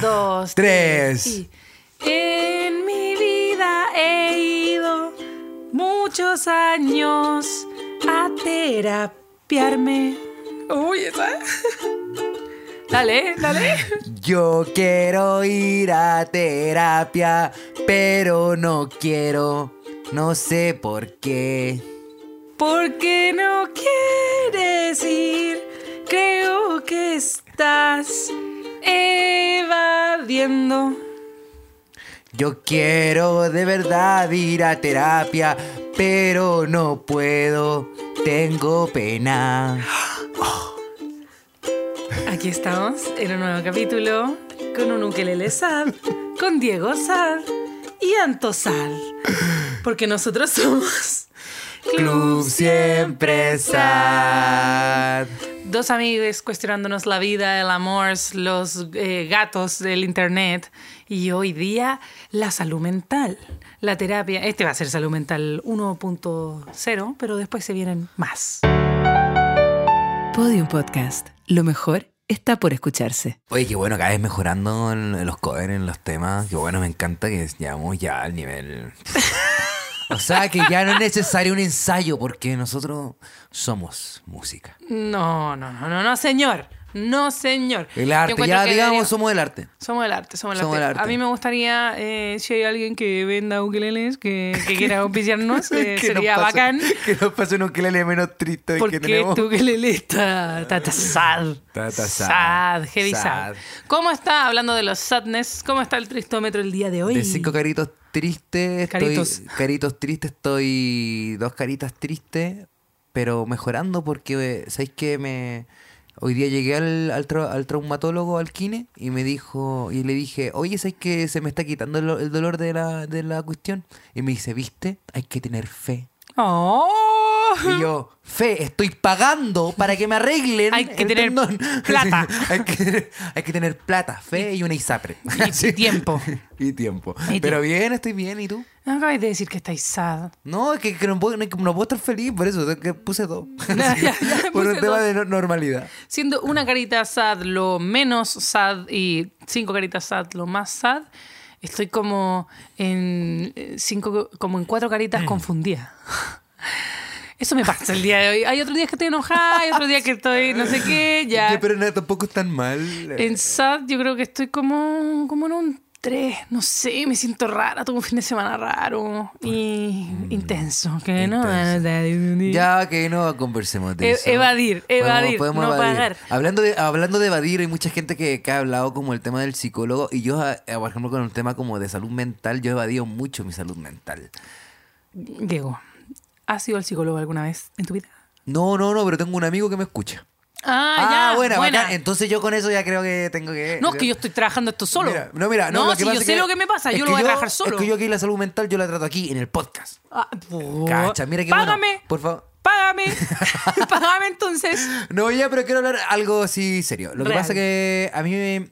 dos, Tres. y- En mi vida he ido muchos años a terapiarme. Uy, esa. Dale, dale. Yo quiero ir a terapia, pero no quiero, no sé por qué. ¿Por qué no quieres ir? Creo que estás evadiendo. Yo quiero de verdad ir a terapia, pero no puedo, tengo pena. Aquí estamos en un nuevo capítulo con un ukelele sad, con Diego sad y Anto sad. Porque nosotros somos Club siempre sad. Dos amigos cuestionándonos la vida, el amor, los eh, gatos del internet y hoy día la salud mental, la terapia. Este va a ser salud mental 1.0, pero después se vienen más. Podium Podcast. Lo mejor está por escucharse. Oye, qué bueno, cada vez mejorando en, los covers, en los temas. Qué bueno, me encanta que llegamos ya al nivel. O sea, que ya no es necesario un ensayo porque nosotros somos música. No, no, no, no, no, señor. No, señor. El arte, ya digamos, debería- somos el arte. Somos el arte, somos el Somos arte. el arte. A mí me gustaría, eh, si hay alguien que venda ukeleles, que, que quiera auspiciarnos, eh, nos sería pase- bacán. Que nos pase un ukelele menos triste del que Porque tenemos. tu ukelele está, está, está sad. Está- está sad. Sad, heavy sad. Sad. ¿Cómo está, hablando de los sadness, cómo está el tristómetro el día de hoy? De cinco caritos tristes, Caritos. estoy, caritos tristes, estoy dos caritas tristes, pero mejorando porque, eh, ¿sabéis que me... Hoy día llegué al, al, tra- al traumatólogo, al kine, y me dijo, y le dije, oye, ¿sabes que se me está quitando el, el dolor de la, de la cuestión? Y me dice, viste, hay que tener fe. ¡Oh! Y yo, fe, estoy pagando para que me arreglen. Hay que tener tendón". plata. hay, que tener, hay que tener plata, fe y una ISAPRE. Y- y tiempo. y tiempo. Y Pero bien, estoy bien. ¿Y tú? No acabáis de decir que estáis sad. No, es que, que no, puedo, no, no puedo estar feliz por eso. es que puse dos. Ya, ya, por un tema dos. de no- normalidad. Siendo una carita sad lo menos sad y cinco caritas sad lo más sad, estoy como en eh, cinco, como en cuatro caritas confundidas. Eso me pasa el día de hoy. Hay otros días que estoy enojada, hay otros días que estoy no sé qué, ya. Pero no, tampoco es tan mal. En sad yo creo que estoy como, como en un 3, no sé, me siento rara, tuve un fin de semana raro y intenso. Que no. Ya que no conversemos de E- eso. evadir, evadir, no pagar. Hablando de, hablando de evadir, hay mucha gente que, que ha hablado como el tema del psicólogo. Y yo, por ejemplo, con el tema como de salud mental, yo he evadido mucho mi salud mental. Diego, ¿has ido al psicólogo alguna vez en tu vida? No, no, no, pero tengo un amigo que me escucha. Ah, ya, buena, buena. bacán. Entonces yo con eso ya creo que tengo que. No, es que yo estoy trabajando esto solo. Mira, no, mira, no, No, lo que si pasa yo sé que- lo que me pasa, yo que lo voy a trabajar solo. Es que yo aquí la salud mental yo la trato aquí en el podcast. Ah. Cacha, mira qué Págame, bueno. Por favor. págame, págame entonces. No, ya, pero quiero hablar algo así serio. Lo que pasa que a mí me,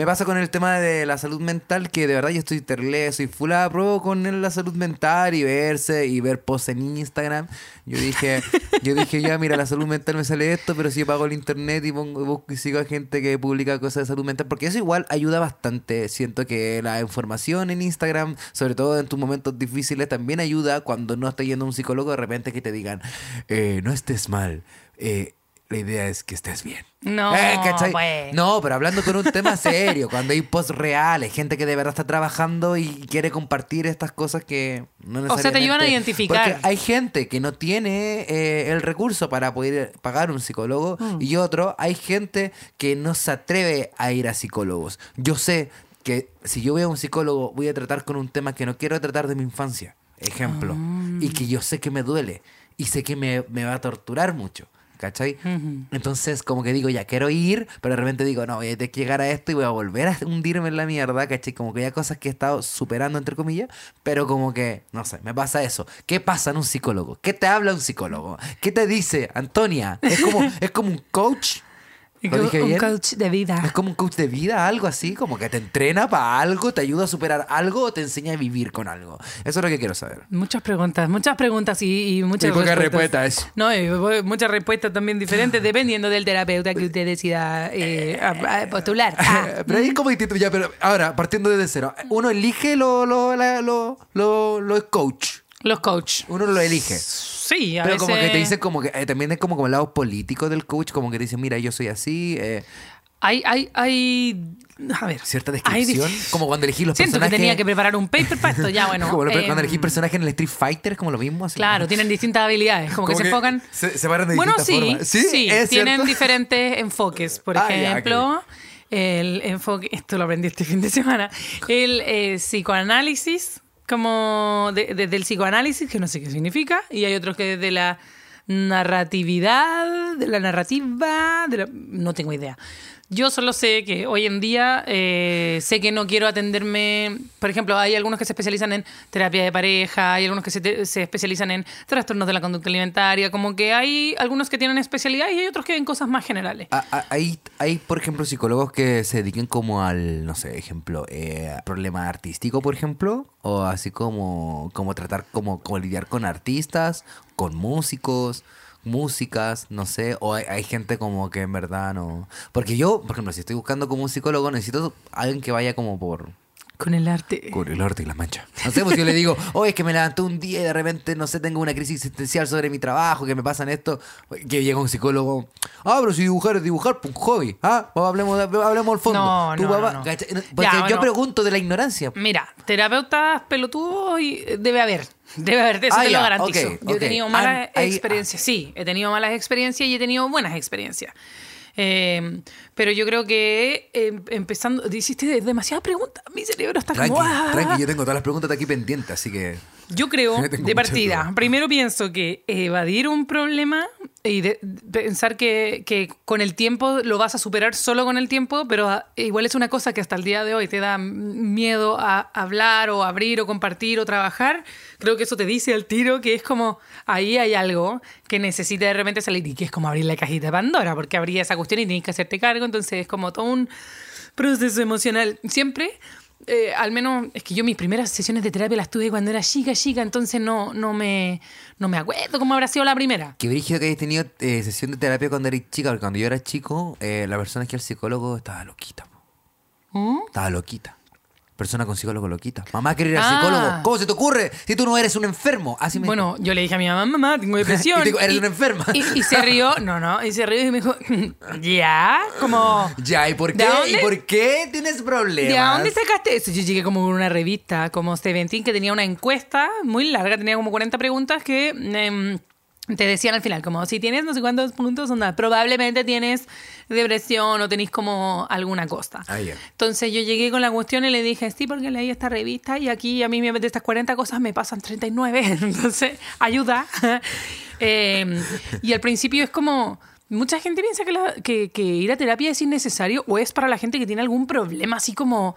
me pasa con el tema de la salud mental que de verdad yo estoy terrible, soy full a pro con la salud mental y verse y ver posts en Instagram. Yo dije, yo dije ya, mira, la salud mental me sale esto, pero si yo pago el internet y pongo busco y sigo a gente que publica cosas de salud mental, porque eso igual ayuda bastante. Siento que la información en Instagram, sobre todo en tus momentos difíciles, también ayuda cuando no estás yendo a un psicólogo de repente que te digan, eh, no estés mal. eh, la idea es que estés bien. No, Eh. No, pero hablando con un tema serio, cuando hay posts reales, gente que de verdad está trabajando y quiere compartir estas cosas que no O sea, te ayudan a necesariamente- identificar. Porque hay gente que no tiene eh, el recurso para poder pagar un psicólogo Mm. y otro, hay gente que no se atreve a ir a psicólogos. Yo sé que si yo voy a un psicólogo voy a tratar con un tema que no quiero tratar de mi infancia, ejemplo, y Ah. que yo sé que me duele y sé que me, me va a torturar mucho. ¿Cachai? Entonces, como que digo, ya quiero ir, pero de repente digo, no, voy a tener que llegar a esto y voy a volver a hundirme en la mierda, ¿cachai? Como que hay cosas que he estado superando, entre comillas, pero como que, no sé, me pasa eso. ¿Qué pasa en un psicólogo? ¿Qué te habla un psicólogo? ¿Qué te dice, Antonia? ¿Es como, es como un coach? ¿Lo dije un bien? coach de Es vida. como un coach de vida, algo así, como que te entrena para algo, te ayuda a superar algo o te enseña a vivir con algo. Eso es lo que quiero saber. Muchas preguntas, muchas preguntas y, y muchas Y pocas respuestas. respuestas. No, y muchas respuestas también diferentes dependiendo del terapeuta que usted decida eh, a- a postular. Ah, Pero es como distinto ya, pero ahora, partiendo desde cero, uno elige lo, lo, la- lo, lo, lo es coach. los coach. Uno lo elige. Sí, a Pero veces... como que te dicen como que eh, también es como, como el lado político del coach, como que te dicen, mira, yo soy así, eh, Hay, hay, hay... A ver. cierta hay descripción, como cuando elegí los Siento que personajes. tenía que preparar un paper para esto, ya bueno. como lo- eh, cuando elegí personajes en el Street Fighter, es como lo mismo. Así Claro, como- tienen distintas habilidades, como, que se enfocan... Se, se paran de Bueno, distintas sí, formas. sí, ¿Es tienen cierto? diferentes enfoques. Por Ah, ejemplo, el enfoque, esto lo aprendí este fin de semana, el eh, psicoanálisis, como de- desde el psicoanálisis, que no sé qué significa, y hay otros que desde la narratividad, de la narrativa, de la- no tengo idea. Yo solo sé que hoy en día eh, sé que no quiero atenderme. Por ejemplo, hay algunos que se especializan en terapia de pareja, hay algunos que se, te- se especializan en trastornos de la conducta alimentaria. Como que hay algunos que tienen especialidad y hay otros que ven cosas más generales. Ah, ah, Hay, hay, por ejemplo, psicólogos que se dediquen como al, no sé, ejemplo, eh, problema artístico, por ejemplo, o así como, como tratar, como, como lidiar con artistas, con músicos, músicas, no sé, o hay, gente como que en verdad no... Porque yo, por ejemplo, si estoy buscando como un psicólogo, necesito alguien que vaya como por... Con el arte. Con el arte y la mancha. No sé, pues yo le digo, oye, es que me levanté un día y de repente, no sé, tengo una crisis existencial sobre mi trabajo, que me pasan esto. Que llega un psicólogo, ah, pero si dibujar es dibujar, pues un hobby. Ah, hablemos, de- hablemos al fondo. No, Tu no, papá- no. Porque Ya, yo bueno. pregunto de la ignorancia. Mira, terapeutas pelotudos y debe haber. Debe haber, eso Ah, te lo garantizo. Yo he tenido malas Han- hay- experiencias, sí, he tenido malas experiencias y he tenido buenas experiencias. Eh, pero yo creo que eh, empezando, hiciste demasiadas preguntas, mi cerebro está Tranqui, como... ¡ah! tranqui, yo tengo todas las preguntas de aquí pendientes, así que... Yo creo, de partida, primero pienso que evadir un problema y de- pensar que, que con el tiempo lo vas a superar solo con el tiempo, pero ah, igual es una cosa que hasta el día de hoy te da miedo a hablar o abrir o compartir o trabajar, creo que eso te dice al tiro que es como ahí hay algo que necesita de repente salir y que es como abrir la cajita de Pandora, porque abría esa cuestión y tienes que hacerte cargo, entonces es como todo un proceso emocional. Siempre eh, al menos es que yo mis primeras sesiones de terapia las tuve cuando era chica, chica, entonces no, no, me, no me acuerdo cómo habrá sido la primera. Qué brígido que hayas tenido eh, sesión de terapia cuando eres chica, porque cuando yo era chico, eh, la persona que era el psicólogo estaba loquita. ¿Mm? Estaba loquita. Persona con psicólogo loquita. Mamá quiere ir al Ah. psicólogo. ¿Cómo se te ocurre? Si tú no eres un enfermo. Así me Bueno, yo le dije a mi mamá, mamá, tengo depresión. Y digo, "Eres una enferma". Y, y se rió, no, no, y se rió y me dijo, ya, como... Ya, ¿y por ¿De qué? ¿Y por qué tienes problemas? ¿De dónde sacaste eso? Yo llegué como con una revista, como Seventeen, que tenía una encuesta muy larga, tenía como 40 preguntas que em, te decían al final, como si tienes no sé cuántos puntos, onda, probablemente tienes depresión o tenés como alguna cosa. Ah. Entonces yo llegué con la cuestión y le dije, sí, porque leí esta revista y aquí a mí me- de estas 40 cosas me pasan 39, entonces ayuda. Eh, y al principio es como... Mucha gente piensa que, la- que- que ir a terapia es innecesario o es para la gente que tiene algún problema así como...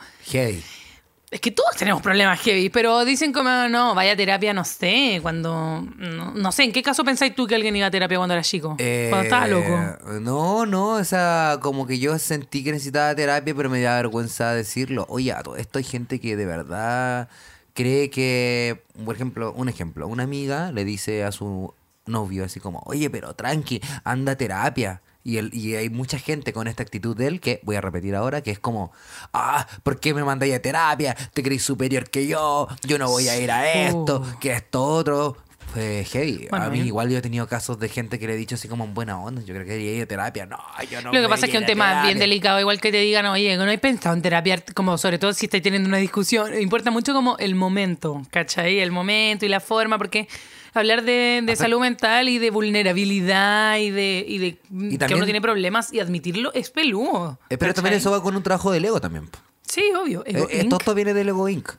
Es que todos tenemos problemas heavy, pero dicen como, no, vaya a terapia, no sé, cuando... No, no sé, ¿en qué caso pensáis tú que alguien iba a terapia cuando era chico? cuando estaba loco. Eh, No, no, o sea, como que yo sentí que necesitaba terapia, pero me da vergüenza decirlo. Oye, a todo esto hay gente que de verdad cree que, por ejemplo, un ejemplo, una amiga le dice a su novio así como, oye, pero tranqui, anda a terapia. Y, él, y hay mucha gente con esta actitud de él que, voy a repetir ahora, que es como, ah, ¿por qué me mandáis a terapia? ¿Te creéis superior que yo? Yo no voy a ir a esto, Uh. que esto otro. Fue heavy. Bueno, a mí y- igual yo he tenido casos de gente que le he dicho así como en buena onda, yo creo que debería ir a terapia. No, yo no Lo que pasa es que es un tema bien terapia. delicado, igual que te digan, oye, no he pensado en terapia, como sobre todo si estáis teniendo una discusión, importa mucho como el momento, ¿cachai? El momento y la forma, porque hablar de, de salud mental y de vulnerabilidad y de, y de que también- uno tiene problemas y admitirlo es peludo. Eh, pero también eso va con un trabajo del ego también. Sí, obvio. Eh, Ego eh, Inc. todo esto viene del ego Inc.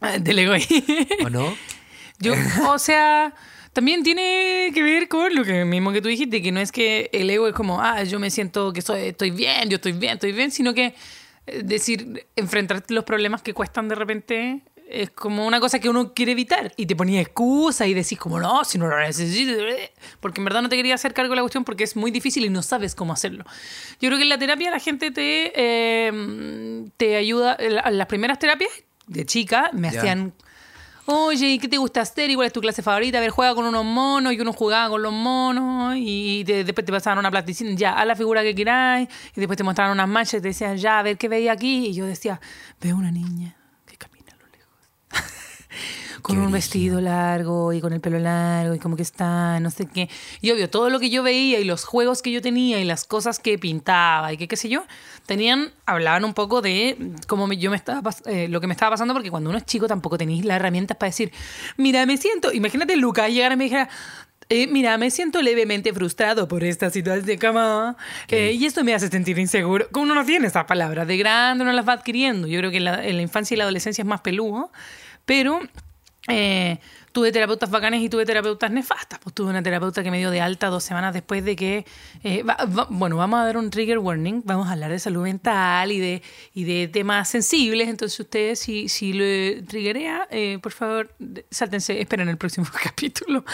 Ah, del ego ¿O no? Yo, o sea, también tiene que ver con lo que mismo que tú dijiste, que no es que el ego es como, ah, yo me siento que soy, estoy bien, yo estoy bien, estoy bien, sino que eh, decir, enfrentar los problemas que cuestan de repente es como una cosa que uno quiere evitar y te ponía excusa y decís como no, si no lo necesito, porque en verdad no te quería hacer cargo de la cuestión porque es muy difícil y no sabes cómo hacerlo. Yo creo que en la terapia la gente te, eh, te ayuda, en las primeras terapias de chica me hacían... Oye, ¿y qué te gusta hacer? ¿Y cuál es tu clase favorita? A ver, juega con unos monos y uno jugaba con los monos y te- después te pasaban una plasticina, ya, haz la figura que queráis y después te mostraban unas manchas y te decían, ya, a ver qué veía aquí y yo decía, veo una niña que camina a lo lejos con Qué un vestido largo y con el pelo largo y como que está, no sé qué. Y obvio, todo lo que yo veía y los juegos que yo tenía y las cosas que pintaba y que qué sé yo, tenían, hablaban un poco de cómo me- yo me estaba, eh, lo que me estaba pasando, porque cuando uno es chico tampoco tenéis las herramientas para decir, mira, me siento, imagínate Lucas llegar y me dijera, eh, mira, me siento levemente frustrado por esta situación de cama eh, y esto me hace sentir inseguro. Como uno no tiene esas palabras, de grande uno las va adquiriendo. Yo creo que en la, en la infancia y la adolescencia es más peludo, pero eh, tuve terapeutas bacanes y tuve terapeutas nefastas. Pues tuve una terapeuta que me dio de alta dos semanas después de que. eh, va- va- bueno, vamos a dar un trigger warning. Vamos a hablar de salud mental y de, y de temas sensibles. Entonces, ustedes, si, si lo triggerea, eh, por favor, sáltense, esperen el próximo capítulo.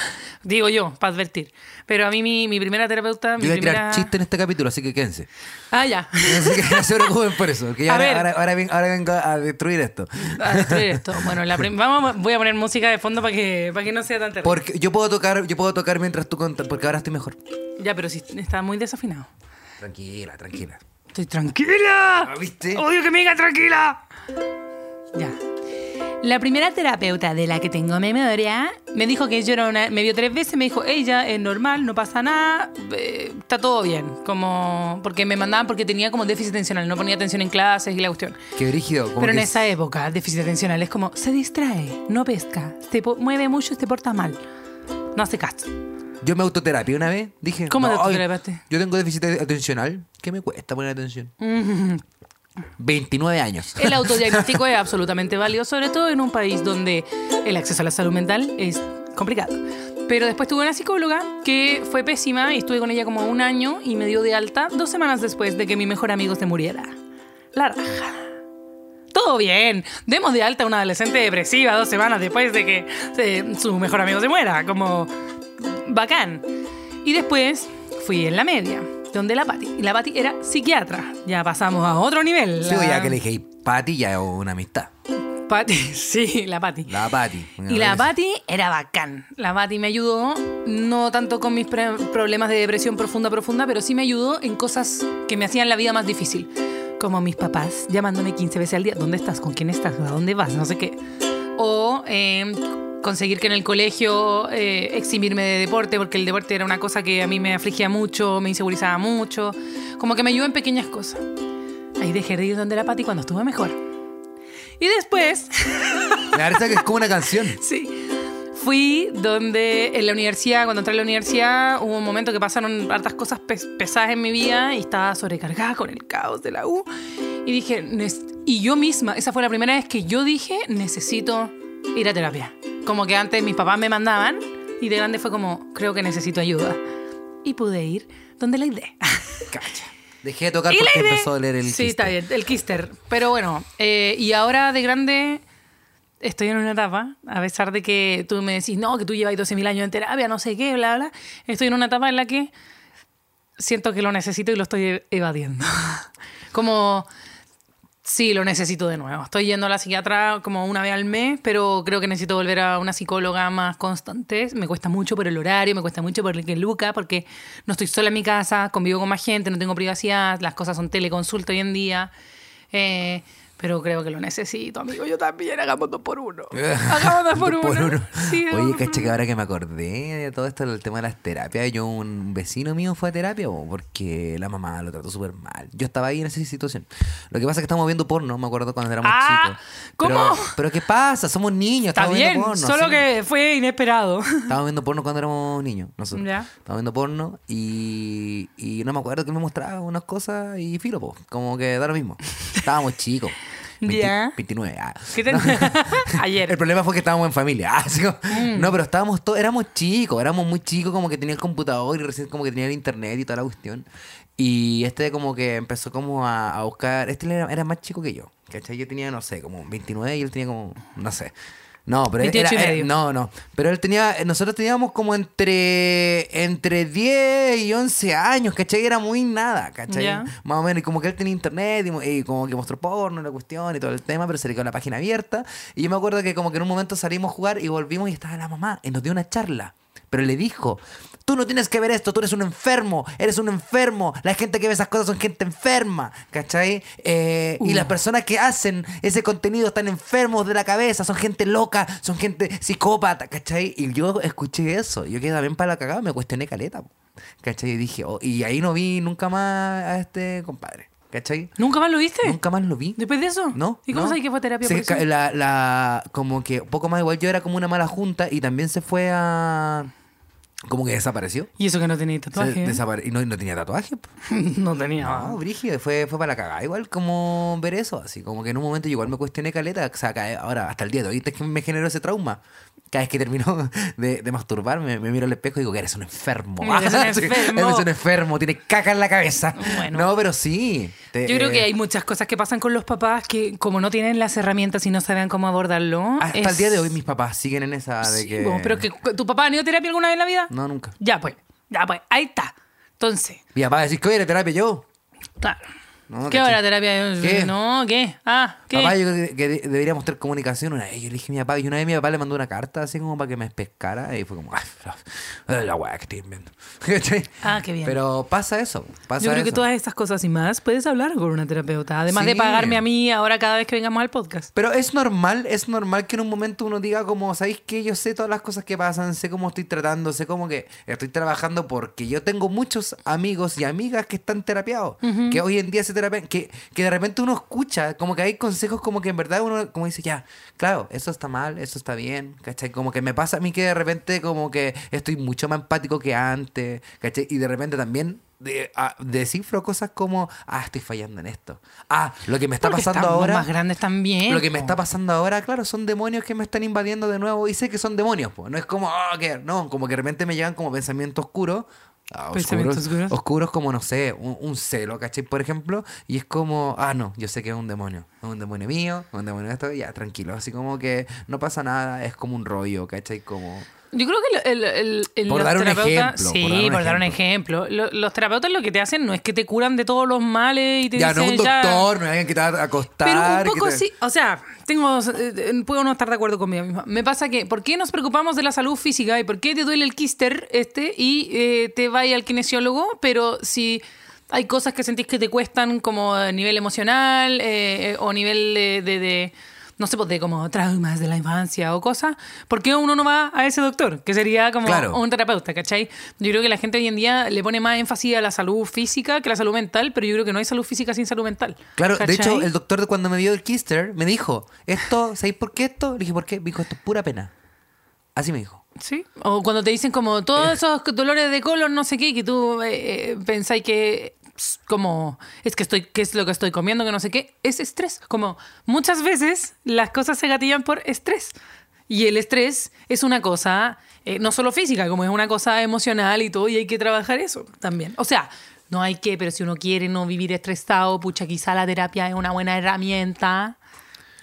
Digo yo, para advertir. Pero a mí, mi, mi primera terapeuta. Yo mi voy a primera... chiste en este capítulo, así que quédense. Ah, ya. Así que no se preocupen por eso, A ahora, ver. ahora, ahora ven- ahora vengo a destruir esto. A destruir esto. Bueno, la vamos, voy a poner música de fondo para que, para que no sea tan terrible. Porque yo puedo tocar, yo puedo tocar mientras tú contas, porque ahora estoy mejor. Ya, pero si está muy desafinado. Tranquila, tranquila. Estoy tranquila. Ah, ¿viste? Odio que me diga tranquila. Ya. La primera terapeuta de la que tengo memoria me dijo que yo era una. Me vio tres veces, me dijo, ella es normal, no pasa nada, eh, está todo bien. Como. Porque me mandaban porque tenía como déficit atencional, no ponía atención en clases y la cuestión. Qué brígido. como Pero en que esa época, déficit atencional es como, se distrae, no pesca, se mueve mucho y se porta mal. No hace caso. Yo me autoterapia una vez, dije. ¿Cómo te "No, autoterapiaste? Yo tengo déficit atencional. ¿Qué me cuesta poner atención? 29 años. El autodiagnóstico es absolutamente válido, sobre todo en un país donde el acceso a la salud mental es complicado. Pero después tuve una psicóloga que fue pésima y estuve con ella como un año y me dio de alta dos semanas después de que mi mejor amigo se muriera. La raja. Todo bien. Demos de alta a una adolescente depresiva dos semanas después de que eh, su mejor amigo se muera. Como bacán. Y después fui en la media, donde la Pati. Y la Pati era psiquiatra. Ya pasamos a otro nivel. Sí, La- ya que le dije, Pati ya es una amistad. Pati, sí, la Pati. La Pati. Y la Pati era bacán. La Pati me ayudó, no tanto con mis problemas de depresión profunda, profunda, pero sí me ayudó en cosas que me hacían la vida más difícil. Como mis papás llamándome 15 veces al día. ¿Dónde estás? ¿Con quién estás? ¿A dónde vas? No sé qué. O eh, conseguir que en el colegio eh, eximirme de deporte, porque el deporte era una cosa que a mí me afligía mucho, me insegurizaba mucho. Como que me ayudó en pequeñas cosas. Ahí dejé de ir donde la Pati cuando estuve mejor. Y después Me parece que es como una canción. Sí. Fui donde en la universidad, cuando entré a la universidad, hubo un momento que pasaron hartas cosas pes- pesadas en mi vida y estaba sobrecargada con el caos de la U. Y dije, "Nes- y yo misma, esa fue la primera vez que yo dije, necesito ir a terapia. Como que antes mis papás me mandaban y de grande fue como, creo que necesito ayuda. Y pude ir donde la idea. Cacha. Dejé de tocar Y porque empezó a leer el Sí, Kister. está bien, el Kister. Pero bueno, eh, y ahora de grande estoy en una etapa, a pesar de que tú me decís, no, que tú llevas 12.000 años en terapia, no sé qué, bla, bla. Estoy en una etapa en la que siento que lo necesito y lo estoy e- evadiendo. Como, sí, lo necesito de nuevo. Estoy yendo a la psiquiatra como una vez al mes, pero creo que necesito volver a una psicóloga más constante. Me cuesta mucho por el horario, me cuesta mucho por el que Luca, porque no estoy sola en mi casa, convivo con más gente, no tengo privacidad, las cosas son teleconsulta hoy en día. Eh, pero creo que lo necesito, amigo. Yo también, hagamos dos por uno. Hagamos dos por, Dos por uno. uno. Sí, hagamos Oye, por cacha que ahora que me acordé de todo esto, el tema de las terapias, yo un vecino mío fue a terapia porque la mamá lo trató súper mal. Yo estaba ahí en esa situación. Lo que pasa es que estamos viendo porno, me acuerdo cuando éramos Ah, chicos. ¿cómo? Pero, pero ¿qué pasa? Somos niños, Está estamos bien, viendo porno. solo que fue inesperado. Estábamos viendo porno cuando éramos niños, nosotros. Ya. Estábamos viendo porno y, y no me acuerdo que me mostraba unas cosas y filo, po, como que da lo mismo. Estábamos chicos. 20 Ya. 29. ah. ¿Qué te- El Ayer. problema fue que estábamos en familia. Ah, así como- Mm. No, pero estábamos todos, éramos chicos, éramos muy chicos, como que tenía el computador y recién como que tenía el internet y toda la cuestión. Y este como que empezó como a, a buscar, este era, era más chico que yo, ¿cachai? Yo tenía, no sé, como 29 y él tenía como, no sé. No, pero él 28 y era- medio. no, no. Pero él tenía, nosotros teníamos como entre, entre 10 y 11 años, ¿cachai? Era muy nada, ¿cachai? Ya. Más o menos, y como que él tenía internet y, mo- y como que mostró porno, la cuestión y todo el tema, pero se le quedó la página abierta. Y yo me acuerdo que como que en un momento salimos a jugar y volvimos y estaba la mamá y nos dio una charla. Pero le dijo, tú no tienes que ver esto, tú eres un enfermo, eres un enfermo, la gente que ve esas cosas son gente enferma, ¿cachai? Eh, Y Uh. las personas que hacen ese contenido están enfermos de la cabeza, son gente loca, son gente psicópata, ¿cachai? Y yo escuché eso, yo quedé también para la cagada, me cuestioné caleta, ¿cachai? Y dije, oh, y ahí no vi nunca más a este compadre, ¿cachai? ¿Nunca más lo viste? Nunca más lo vi. ¿Después de eso? No. ¿Y cómo no. sabes que fue terapia Se por eso? ca- La, la, como que poco más igual yo era como una mala junta y también se fue a... Como que desapareció. Y eso que no tenía tatuaje. ¿eh? y no, no tenía tatuaje. no tenía. No, brígido, fue, fue para la cagada. Igual como ver eso, así como que en un momento yo igual me cuestioné caleta. O sea, ca- ahora hasta el día de hoy es que me generó ese trauma. Cada vez que termino de, de masturbarme, me miro al espejo y digo que eres un enfermo. Eres un enfermo. Eres un enfermo, tienes caca en la cabeza. Bueno. No, pero sí. te- Yo creo que eh, hay muchas cosas que pasan con los papás que como no tienen las herramientas y no saben cómo abordarlo. Hasta es- el día de hoy mis papás siguen en esa de Sí, que... bueno, pero que tu papá ha ido a terapia alguna vez en la vida. No, nunca. Ya pues, ya pues, ahí está. Entonces, Mi papá decir que oye, la terapia yo. claro. No, ¿Qué hora terapia? ¿Qué? No, ¿qué? Ah, ¿qué? Papá, yo creo que, que de- deberíamos tener comunicación una vez. Yo le dije a mi papá, y una vez mi papá le mandó una carta así como para que me pescara. Y fue como, ay, la- la weá que estoy. ¿Cachai? Ah, qué bien. Pero pasa eso. Pasa Yo creo que todas estas cosas y más puedes hablar con una terapeuta. Además de pagarme a mí ahora cada vez que vengamos al podcast. Pero es normal, es normal que en un momento uno diga como, ¿sabéis qué? Yo sé todas las cosas que pasan, sé cómo estoy tratando, sé cómo que estoy trabajando porque yo tengo muchos amigos y amigas que están terapiados, que hoy en día se que, que de repente uno escucha, como que hay consejos como que en verdad uno como dice, ya, claro, eso está mal, eso está bien, ¿cachai? Como que me pasa a mí que de repente como que estoy mucho más empático que antes, ¿cachai? Y de repente también... De, ah, descifro cosas como, ah, estoy fallando en esto. Ah, lo que me está Porque pasando ahora. más grandes también. Lo que me po. está pasando ahora, claro, son demonios que me están invadiendo de nuevo y sé que son demonios, pues. No es como, ah, que no, como que de repente me llegan como pensamientos oscuros. Ah, oscuros. oscuros como, no sé, un, un celo, ¿cachai? Por ejemplo, y es como, ah, no, yo sé que es un demonio. Es un demonio mío, es un demonio de esto, ya, tranquilo. Así como que no pasa nada, es como un rollo, ¿cachai? Como... Yo creo que el, el- el- el- Por los dar un terapeutas- ejemplo, Sí, por dar un por dar un ejemplo. Lo- Los, terapeutas lo que te hacen no es que te curan de todos los males y te Ya, no dicen un ya- doctor, no hay alguien que te va a acostar. Pero un poco te- sí, o sea, tengo, eh, puedo no estar de acuerdo conmigo misma. Me pasa que, ¿por qué nos preocupamos de la salud física y por qué te duele el quíster este y eh, te vas al kinesiólogo? Pero si hay cosas que sentís que te cuestan como a nivel emocional eh, eh, o nivel de, de- de, no sé, pues de como traumas de la infancia o cosas, ¿por qué uno no va a ese doctor? Que sería como Claro. un terapeuta, ¿cachai? Yo creo que la gente hoy en día le pone más énfasis a la salud física que a la salud mental, pero yo creo que no hay salud física sin salud mental. Claro, de hecho, el doctor de cuando me dio el Kister me dijo, esto, ¿sabéis por qué esto? Le dije, ¿por qué? Me dijo, esto es pura pena. Así me dijo. Sí. O cuando te dicen como todos esos dolores de colon, no sé qué, que tú eh, eh, pensáis que como es que estoy, qué es lo que estoy comiendo, que no sé qué, es estrés. Como muchas veces las cosas se gatillan por estrés. Y el estrés es una cosa eh, no solo física, como es una cosa emocional y todo, y hay que trabajar eso también. O sea, no hay que, pero si uno quiere no vivir estresado, pucha, quizá la terapia es una buena herramienta.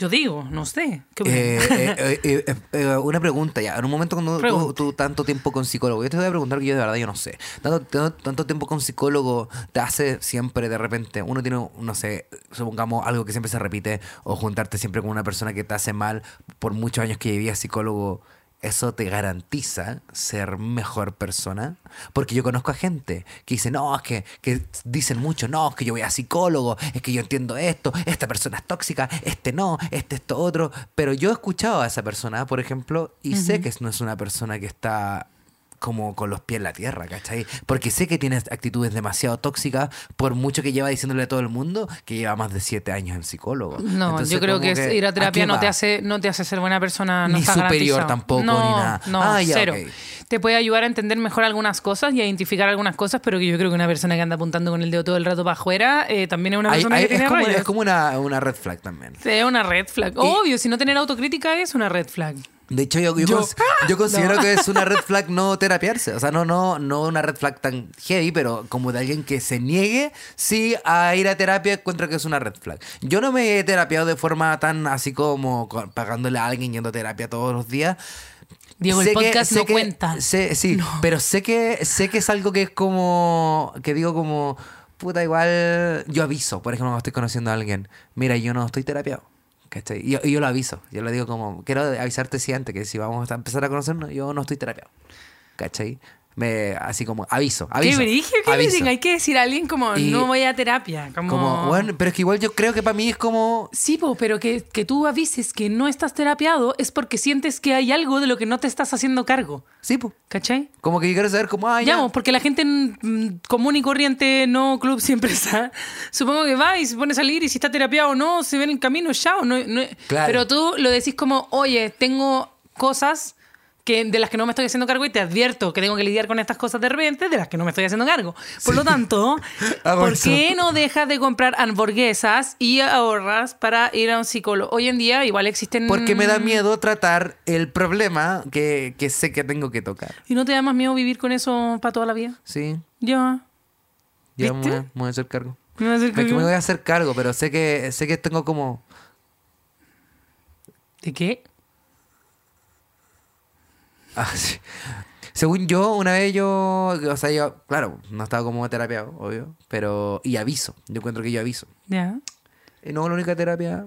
Yo digo, no sé. ¿Qué? Eh, eh, eh, eh, una pregunta ya. En un momento cuando tú, tú tanto tiempo con psicólogo, yo te voy a preguntar que yo de verdad yo no sé. Tanto, tanto, tanto tiempo con psicólogo te hace siempre de repente, uno tiene, no sé, supongamos algo que siempre se repite, o juntarte siempre con una persona que te hace mal por muchos años que vivías psicólogo. ¿Eso te garantiza ser mejor persona? Porque yo conozco a gente que dice, no, es que, que dicen mucho, no, es que yo voy a psicólogo, es que yo entiendo esto, esta persona es tóxica, este no, este esto otro. Pero yo he escuchado a esa persona, por ejemplo, y sé que no es una persona que está como con los pies en la tierra, ¿cachai? Porque sé que tienes actitudes demasiado tóxicas, por mucho que lleva diciéndole a todo el mundo que lleva más de siete años en psicólogo. No, Entonces, yo creo que, ir a terapia no te hace no te hace ser buena persona, no Ni está superior tampoco, no, ni nada. No, Ah, ya, cero. Te puede ayudar a entender mejor algunas cosas y a identificar algunas cosas, pero que yo creo que una persona que anda apuntando con el dedo todo el rato para afuera eh, también es una Hay- persona hay- que tiene es como, rayos. es como una, una red flag también. Es una red flag. Obvio, si no tener autocrítica es una red flag. De hecho, yo, yo, Yo- cons- yo considero que es una red flag no terapiarse. O sea, no, no, no una red flag tan heavy, pero como de alguien que se niegue, sí, a ir a terapia, encuentro que es una red flag. Yo no me he terapiado de forma tan así como co- pagándole a alguien yendo a terapia todos los días. Diego, el Sé que- podcast sé no que- cuenta. sé- sí, pero sé que, sé que es algo que es como. que digo como. Puta, igual. Yo aviso, por ejemplo, cuando estoy conociendo a alguien. Mira, yo no estoy terapiado. ¿Cachai? Y yo, y yo lo aviso. Yo le digo como. Quiero avisarte si antes que si vamos a empezar a conocernos, yo no estoy terapiado. ¿Cachai? Me, así como aviso. aviso Qué brillo, qué aviso. brillo. Hay que decir a alguien como Y- no voy a terapia. Como, Como, bueno, pero es que igual yo creo que para mí es como. Sí, po, pero que, que tú avises que no estás terapiado es porque sientes que hay algo de lo que no te estás haciendo cargo. Sí, pues. ¿Cachai? Como que yo quiero saber como. Ah, ya. Ya, po, porque la gente mm, común y corriente, no club siempre está. Supongo que va y se pone a salir y si está terapiado o no, se ve en el camino, chao. No, no- Claro. Pero tú lo decís como, oye, tengo cosas que, de las que no me estoy haciendo cargo y te advierto que tengo que lidiar con estas cosas de repente de las que no me estoy haciendo cargo. Por lo tanto, ¿por qué no dejas de comprar hamburguesas y ahorras para ir a un psicólogo? Hoy en día igual existen... Porque me da miedo tratar el problema que, que sé que tengo que tocar. ¿Y no te da más miedo vivir con eso para toda la vida? Sí. Ya. Ya me voy, a, me voy a hacer cargo. Me va a hacer Es que cargo. me voy a hacer cargo, pero sé que sé que tengo como. ¿De qué? Ah, sí. Según yo, una vez yo. O sea, yo, claro, no estaba como terapiado, obvio. Pero. Y aviso. Yo encuentro que yo aviso. Ya. Y no, la única terapia.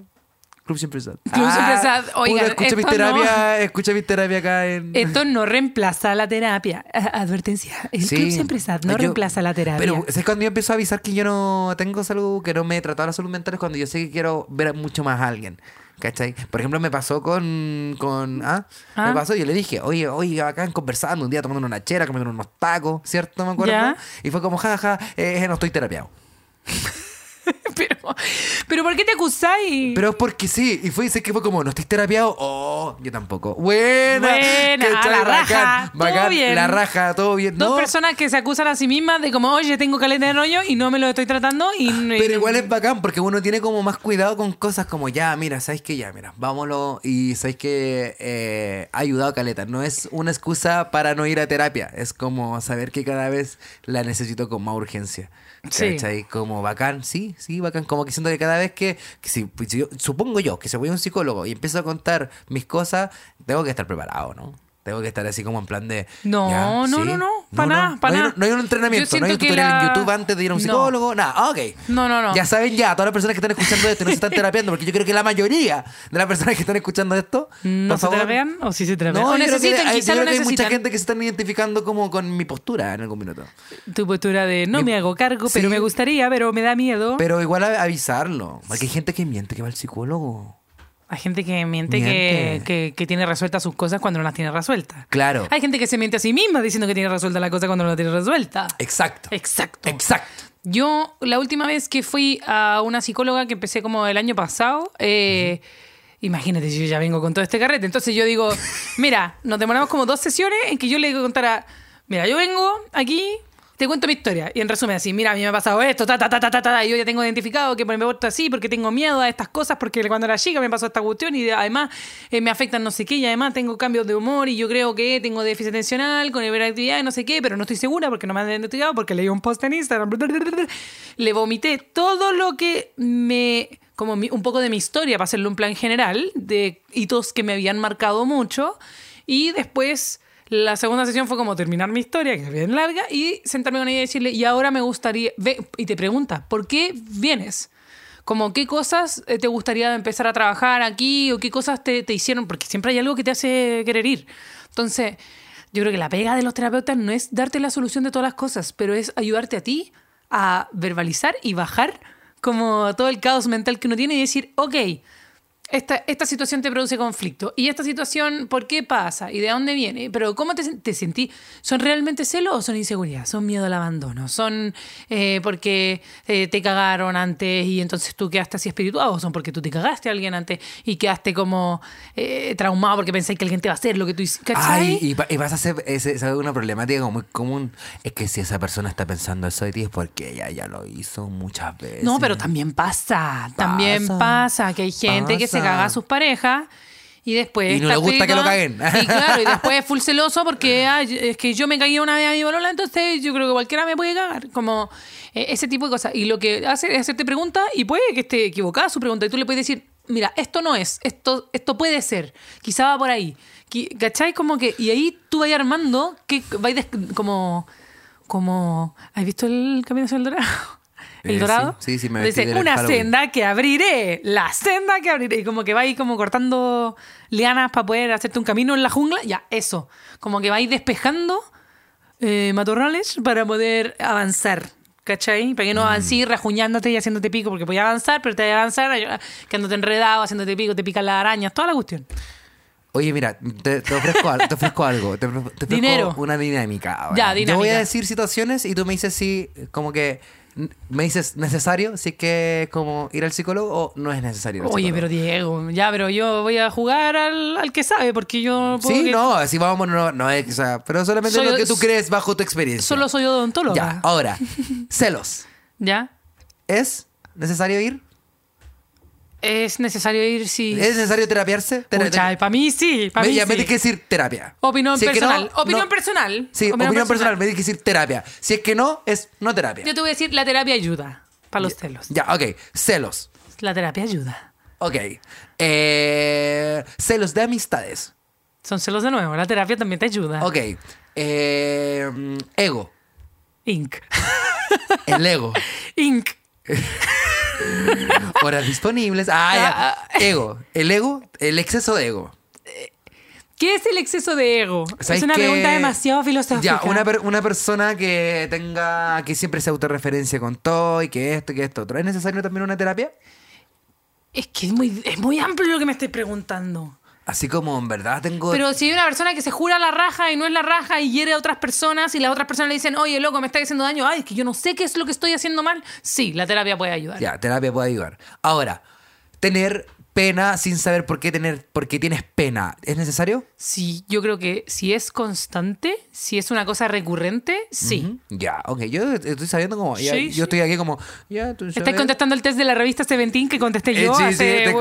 Club Siempre Sad. Club Siempre Sad. Oigan, escucha mi esto terapia, escucha mi terapia acá en. Esto no reemplaza la terapia. A- Advertencia. El Sí. club siempre está, no Yo- reemplaza la terapia. Pero es cuando yo empiezo a avisar que yo no tengo salud, que no me he tratado la salud mental, es cuando yo sé que quiero ver mucho más a alguien. ¿Cachai? Por ejemplo, me pasó con. con ah, Ah. Me pasó, yo le dije, oye, oye, acá conversando un día tomando una chera, comiendo unos tacos, ¿cierto? Me acuerdo. Y fue como, jajaja, eh, no estoy terapiado. pero, pero ¿por qué te acusáis? Pero es porque sí, y fue, sé que fue como, no estoy terapiado, oh, yo tampoco. Buena, Buena, ¿cachai? la Bacán, raja, todo bacán, bien. La raja, todo bien. Dos No, personas que se acusan a sí mismas de como, oye, tengo caleta de rollo y no me lo estoy tratando y... Pero igual es bacán porque uno tiene como más cuidado con cosas como ya, mira, ¿sabes qué? Ya, mira, vámonos y ¿sabes que eh, ha ayudado a Caleta. No es una excusa para no ir a terapia, es como saber que cada vez la necesito con más urgencia. Sí. ¿Cachai? Como bacán, sí, sí, bacán. Como que siento que cada vez que, que si, pues, si yo- supongo yo que si voy a un psicólogo y empiezo a contar mis cosas, tengo que estar preparado, ¿no? Tengo que estar así como en plan de. No, ya, no, sí. no, no, pa' nada, no un- nada. no hay un entrenamiento, no hay un tutorial la- en YouTube antes de ir a un psicólogo, nada. Ok. No, no, no. Ya saben ya, todas las personas que están escuchando esto y no se están terapiando, porque yo creo que la mayoría de las personas que están escuchando esto, ¿No se terapean o sí se terapean? No, o necesitan, hay- yo creo que hay mucha gente que se están identificando como con mi postura en algún minuto. Tu postura de no Mi- me hago cargo, pero Sí. me gustaría, pero me da miedo. Pero igual avisarlo, porque hay gente que miente que va al psicólogo. Hay gente que miente, Miente. Que, que, que tiene resueltas sus cosas cuando no las tiene resueltas. Claro. Hay gente que se miente a sí misma diciendo que tiene resuelta la cosa cuando no la tiene resuelta. Exacto. Exacto. Exacto. Yo, la última vez que fui a una psicóloga que empecé como el año pasado, eh, imagínate, yo ya vengo con todo este carrete. Entonces yo digo, mira, nos demoramos como dos sesiones en que yo le contara, mira, yo vengo aquí, te cuento mi historia. Y en resumen, así, mira, a mí me ha pasado esto, ta, ta, ta, ta, ta, ta, y yo ya tengo identificado que me puesto así porque tengo miedo a estas cosas, porque cuando era chica me pasó esta cuestión y además eh, me afectan no sé qué, y además tengo cambios de humor y yo creo que tengo déficit atencional con hiperactividad y no sé qué, pero no estoy segura porque no me han identificado, porque leí un post en Instagram. Le vomité todo lo que me como mi- un poco de mi historia para hacerle un plan general de hitos que me habían marcado mucho y después la segunda sesión fue como terminar mi historia, que es bien larga, y sentarme con ella y decirle, y ahora me gustaría, y te pregunta, ¿por qué vienes? Como qué cosas eh, te gustaría empezar a trabajar aquí o qué cosas te, te hicieron, porque siempre hay algo que te hace querer ir. Entonces, yo creo que la pega de los terapeutas no es darte la solución de todas las cosas, pero es ayudarte a ti a verbalizar y bajar como todo el caos mental que uno tiene y decir, ok, esta, esta situación te produce conflicto. ¿Y esta situación por qué pasa? ¿Y de dónde viene? Pero ¿cómo te, te sentí? ¿Son realmente celos o son inseguridad? ¿Son miedo al abandono? ¿Son eh, porque eh, te cagaron antes y entonces tú quedaste así espiritual? ¿O son porque tú te cagaste a alguien antes y quedaste como eh, traumado porque pensáis que alguien te va a hacer lo que tú hiciste? Ay, y, va- y vas a hacer ese, ¿sabes? una problemática como muy común. Es que si esa persona está pensando eso de ti es porque ella ya lo hizo muchas veces. No, pero también pasa. También Pasa. pasa que hay gente que se caga a sus parejas y después. Y no le gusta que lo caguen. Y claro, y después es full celoso porque ay, es que yo me caí una vez a mi bolola, entonces yo creo que cualquiera me puede cagar. Como eh, ese tipo de cosas. Y lo que hace es hacerte preguntas y puede que esté equivocada su pregunta. Y tú le puedes decir, mira, esto no es, esto, esto puede ser, quizá va por ahí. ¿Cachai? Como que. Y ahí tú vas armando que vais como. Como. ¿Has visto el camino hacia el dorado? ¿El Eh, dorado? sí, sí, sí, me Dice, una Halloween". senda que abriré, la senda que abriré. Y como que vais como cortando lianas para poder hacerte un camino en la jungla. Ya, eso. Como que vais despejando eh, matorrales para poder avanzar. ¿Cachai? Para que no Mm. avances rajuñándote y haciéndote pico, porque podías avanzar, pero te vas a avanzar eh, quedándote enredado, haciéndote pico, te pican las arañas, toda la cuestión. Oye, mira, te, te ofrezco, al- te ofrezco algo. Te, ofre- te ofrezco Dinero. una dinámica. ahora. Ya, Yo voy dinámica. a decir situaciones y tú me dices si, como que, me dices necesario, si es que como ir al psicólogo o no es necesario. ir al Oye, pero. Diego, ya, pero yo voy a jugar al, al que sabe, porque yo. puedo Sí, que- no, así vamos, no, no es, o sea, pero solamente Soy- lo que tú crees bajo tu experiencia. Solo soy odontóloga. Ya, ahora, celos. ¿Ya? ¿Es necesario ir? Es necesario ir si. ¿Es necesario terapiarse? Tera- para mí sí. Para me, mí me sí. tienes que decir terapia. Opinión Si es que no, personal. opinión no. personal. Sí, opinión, personal. me tienes que decir terapia. Si es que no, es no terapia. Yo te voy a decir, la terapia ayuda para los celos. Ya, ok. Celos. La terapia ayuda. Ok. Eh, celos de amistades. Son celos de nuevo. La terapia también te ayuda. Ok. Eh, ego. Inc. El ego. Inc. Horas disponibles. Ah, ya. Ego. El ego. El exceso de ego. ¿Qué es el exceso de ego? Es ¿Sabes una pregunta demasiado filosófica. Ya, una, per- una persona que tenga, que siempre se autorreferencia con todo y que esto y que esto otro. ¿Es necesario también una terapia? Es que es muy, es muy amplio lo que me estoy preguntando. Así como en verdad tengo... Pero si hay una persona que se jura la raja y no es la raja y hiere a otras personas y las otras personas le dicen, oye, loco, me está haciendo daño, ay, es que yo no sé qué es lo que estoy haciendo mal, sí, la terapia puede ayudar. Ya, terapia puede ayudar. Ahora, tener pena sin saber por qué tener, por qué tienes pena, ¿es necesario? Sí, yo creo que si es constante, si es una cosa recurrente, sí. Ya, ok, yo estoy sabiendo como, ya, Sí, yo sí. estoy aquí como, ya, tú Estás contestando el test de la revista Seventeen que contesté Eh, yo sí, sí, hace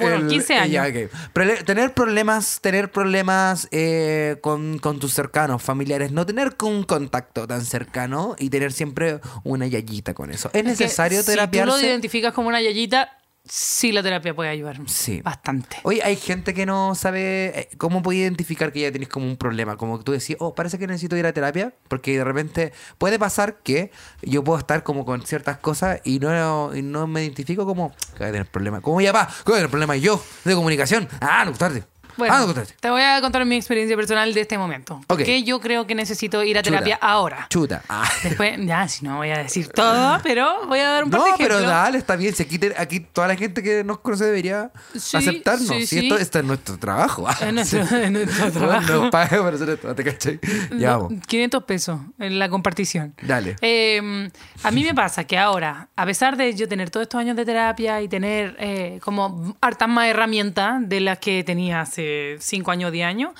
bueno, el- 15 eh, años. ya, tener problemas, tener problemas eh, con, con tus cercanos, familiares, no tener un contacto tan cercano y tener siempre una yayita con eso. ¿Es necesario Si tú lo terapiarse? identificas como una yayita, sí la terapia puede ayudar. Sí. Bastante. Oye, hay gente que no sabe eh, cómo puede identificar que ya tienes como un problema. Como que tú decís, oh, parece que necesito ir a terapia. Porque de repente puede pasar que yo puedo estar como con ciertas cosas y no, y no me identifico como que voy a tener problema. Como ya va, que voy a tener problema yo de comunicación. Ah, no gustarte. Bueno, ah, no te voy a contar mi experiencia personal de este momento. Ok. Porque yo creo que necesito ir a Chuta. terapia ahora. Chuta. Ah. Después, ya, si no voy a decir todo, pero voy a dar un par No, de pero ejemplos. dale, está bien. Si aquí, te- aquí toda la gente que nos conoce debería Sí, aceptarnos. sí, sí. Esto, esto es nuestro trabajo. Es nuestro, es nuestro trabajo. nos por hacer esto, ¿te cachai? Ya vamos. 500 pesos en la compartición. Dale. Eh, a mí me pasa que ahora, a pesar de yo tener todos estos años de terapia y tener eh, como hartas más herramientas de las que tenía hace 5 años, 10 años,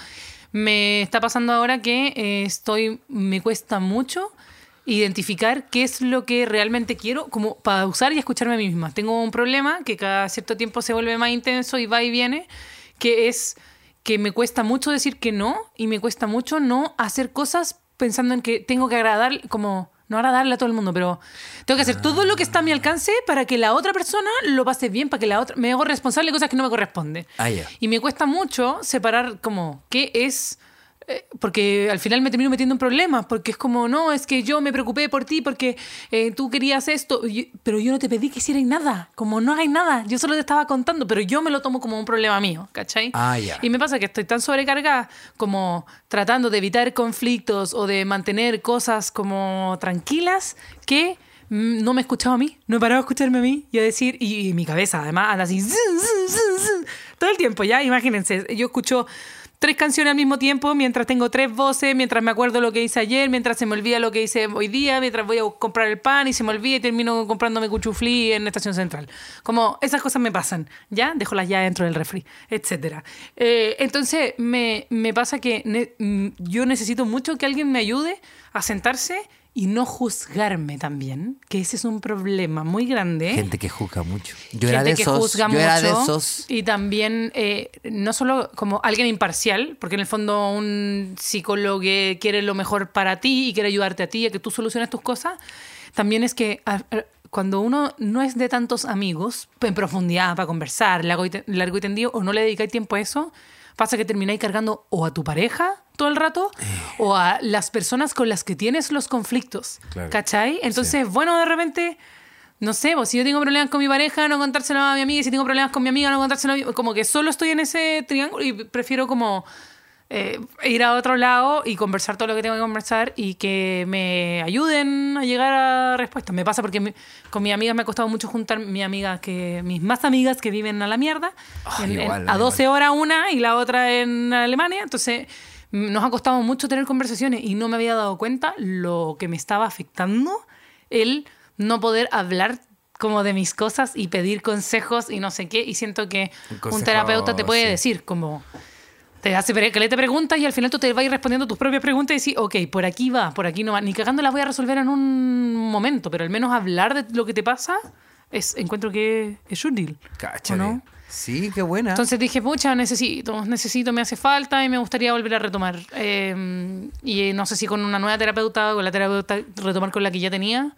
me está pasando ahora que eh, estoy, me cuesta mucho identificar qué es lo que realmente quiero, como pausar y escucharme a mí misma. Tengo un problema que cada cierto tiempo se vuelve más intenso y va y viene, que es que me cuesta mucho decir que no y me cuesta mucho no hacer cosas pensando en que tengo que agradar, como no agradarle a todo el mundo, pero tengo que hacer todo lo que está a mi alcance para que la otra persona lo pase bien, para que la otra me hago responsable de cosas que no me corresponden. Ah. Y me cuesta mucho separar como qué es eh, porque al final me termino metiendo en problemas, porque es como, no, es que yo me preocupé por ti porque eh, tú querías esto, pero yo no te pedí que hicieras nada, como no hay nada, yo solo te estaba contando, pero yo me lo tomo como un problema mío, ¿cachai? Ah. Y me pasa que estoy tan sobrecargada como tratando de evitar conflictos o de mantener cosas como tranquilas que mm, no me he escuchado a mí, no he parado de escucharme a mí y a decir, y, y mi cabeza además anda así, zun, zun, zun, zun, todo el tiempo, ya, imagínense, yo escucho tres canciones al mismo tiempo mientras tengo tres voces, mientras me acuerdo lo que hice ayer, mientras se me olvida lo que hice hoy día, mientras voy a comprar el pan y se me olvida y termino comprándome cuchuflí en la estación central. Como esas cosas me pasan, ¿ya? Dejo las ya dentro del refri, etcétera. Eh, entonces me, me pasa que ne- mm, yo necesito mucho que alguien me ayude a sentarse y no juzgarme también, que ese es un problema muy grande. Gente que juzga mucho. Yo Gente era de que esos. juzga yo era de mucho esos. y también eh, no solo como alguien imparcial, porque en el fondo un psicólogo que quiere lo mejor para ti y quiere ayudarte a ti a que tú soluciones tus cosas, también es que cuando uno no es de tantos amigos en profundidad para conversar, largo y, largo y tendido, o no le dedicáis tiempo a eso, pasa que termináis cargando o a tu pareja todo el rato o a las personas con las que tienes los conflictos. Claro. ¿Cachai? Entonces, bueno, de repente no sé, pues si yo tengo problemas con mi pareja, no contárselo a mi amiga, y si tengo problemas con mi amiga, no contárselo a mi... Como que solo estoy en ese triángulo y prefiero como eh, ir a otro lado y conversar todo lo que tengo que conversar y que me ayuden a llegar a respuestas. Me pasa porque mi- con mis amigas me ha costado mucho juntar mis amigas que mis más amigas que viven a la mierda, Ah, en- en- igual, a igual. 12 horas una y la otra en Alemania, entonces mm, nos ha costado mucho tener conversaciones y no me había dado cuenta lo que me estaba afectando el no poder hablar como de mis cosas y pedir consejos y no sé qué. Y siento que Un un, terapeuta te puede sí. decir como... Te hace pre- que le te preguntas y al final tú te vas a ir respondiendo tus propias preguntas y decir, ok, por aquí va, por aquí no va. Ni cagando las voy a resolver en un momento, pero al menos hablar de lo que te pasa es encuentro que es útil. ¿o Cáchate. no? Sí, qué buena. Entonces dije, pucha, necesito, necesito, me hace falta y me gustaría volver a retomar. Eh, y no sé si con una nueva terapeuta o con la terapeuta retomar con la que ya tenía.